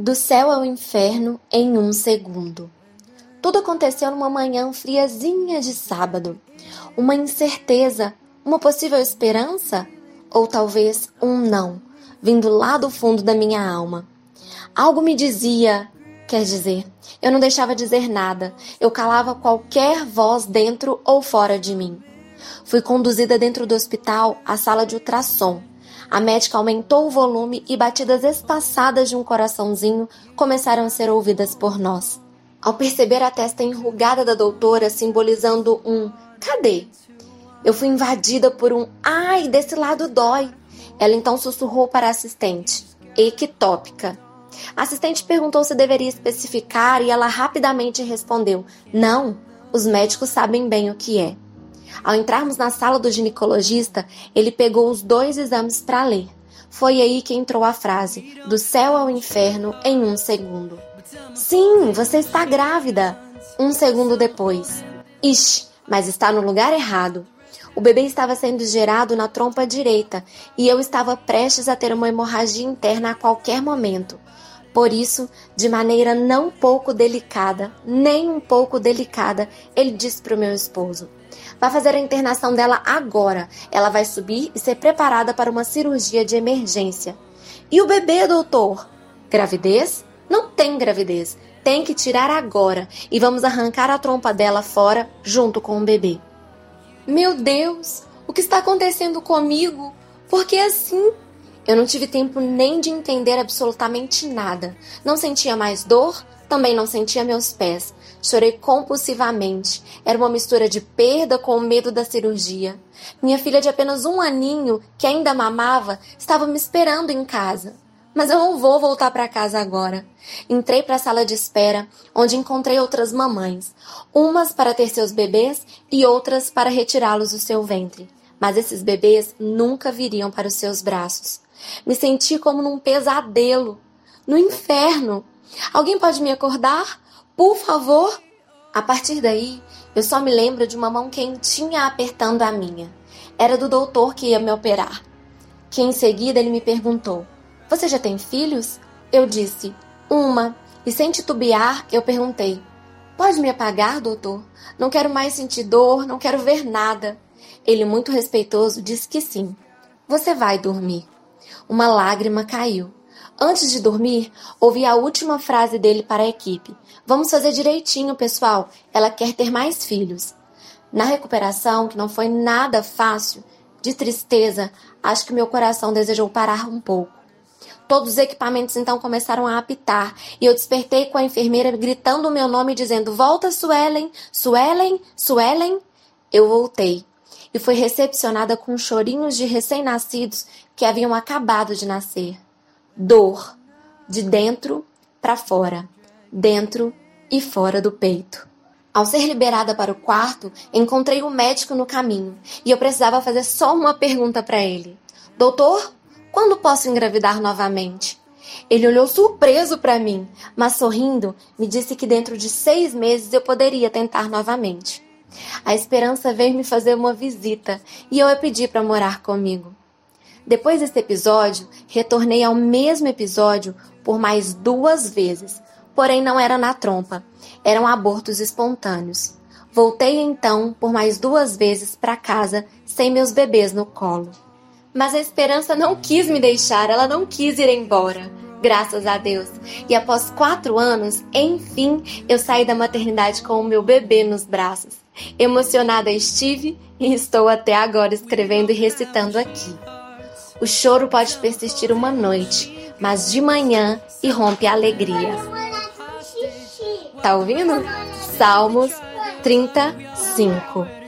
Do céu ao inferno em um segundo. Tudo aconteceu numa manhã friazinha de sábado. Uma incerteza, uma possível esperança? Ou talvez um não, vindo lá do fundo da minha alma. Algo me dizia, quer dizer, eu não deixava dizer nada, eu calava qualquer voz dentro ou fora de mim. Fui conduzida dentro do hospital à sala de ultrassom a médica aumentou o volume e batidas espaçadas de um coraçãozinho começaram a ser ouvidas por nós. Ao perceber a testa enrugada da doutora simbolizando um cadê? Eu fui invadida por um ai, desse lado dói. Ela então sussurrou para a assistente, ectópica. A assistente perguntou se deveria especificar e ela rapidamente respondeu: Não, os médicos sabem bem o que é. Ao entrarmos na sala do ginecologista, ele pegou os dois exames para ler. Foi aí que entrou a frase: do céu ao inferno em um segundo. Sim, você está grávida. Um segundo depois. Ixi, mas está no lugar errado. O bebê estava sendo gerado na trompa direita e eu estava prestes a ter uma hemorragia interna a qualquer momento. Por isso, de maneira não pouco delicada, nem um pouco delicada, ele disse para o meu esposo: Vai fazer a internação dela agora. Ela vai subir e ser preparada para uma cirurgia de emergência. E o bebê, doutor? Gravidez? Não tem gravidez. Tem que tirar agora e vamos arrancar a trompa dela fora junto com o bebê. Meu Deus, o que está acontecendo comigo? Por que assim? Eu não tive tempo nem de entender absolutamente nada. Não sentia mais dor, também não sentia meus pés. Chorei compulsivamente. Era uma mistura de perda com o medo da cirurgia. Minha filha de apenas um aninho, que ainda mamava, estava me esperando em casa. Mas eu não vou voltar para casa agora. Entrei para a sala de espera, onde encontrei outras mamães, umas para ter seus bebês e outras para retirá-los do seu ventre. Mas esses bebês nunca viriam para os seus braços. Me senti como num pesadelo, no inferno. Alguém pode me acordar? Por favor? A partir daí, eu só me lembro de uma mão quentinha apertando a minha. Era do doutor que ia me operar. Que em seguida ele me perguntou: Você já tem filhos? Eu disse: Uma. E sem titubear, eu perguntei: Pode me apagar, doutor? Não quero mais sentir dor, não quero ver nada. Ele, muito respeitoso, disse que sim. Você vai dormir. Uma lágrima caiu. Antes de dormir, ouvi a última frase dele para a equipe: Vamos fazer direitinho, pessoal. Ela quer ter mais filhos. Na recuperação, que não foi nada fácil, de tristeza, acho que meu coração desejou parar um pouco. Todos os equipamentos então começaram a apitar e eu despertei com a enfermeira gritando o meu nome dizendo: Volta, Suelen! Suelen! Suelen! Eu voltei e fui recepcionada com chorinhos de recém-nascidos que haviam acabado de nascer dor, de dentro para fora, dentro e fora do peito. Ao ser liberada para o quarto, encontrei o um médico no caminho e eu precisava fazer só uma pergunta para ele: Doutor, quando posso engravidar novamente? Ele olhou surpreso para mim, mas sorrindo, me disse que dentro de seis meses eu poderia tentar novamente. A esperança veio me fazer uma visita e eu a pedi para morar comigo. Depois desse episódio, retornei ao mesmo episódio por mais duas vezes, porém não era na trompa, eram abortos espontâneos. Voltei então por mais duas vezes para casa sem meus bebês no colo. Mas a esperança não quis me deixar, ela não quis ir embora. Graças a Deus. E após quatro anos, enfim, eu saí da maternidade com o meu bebê nos braços. Emocionada estive e estou até agora escrevendo e recitando aqui. O choro pode persistir uma noite, mas de manhã irrompe a alegria. Tá ouvindo? Salmos 35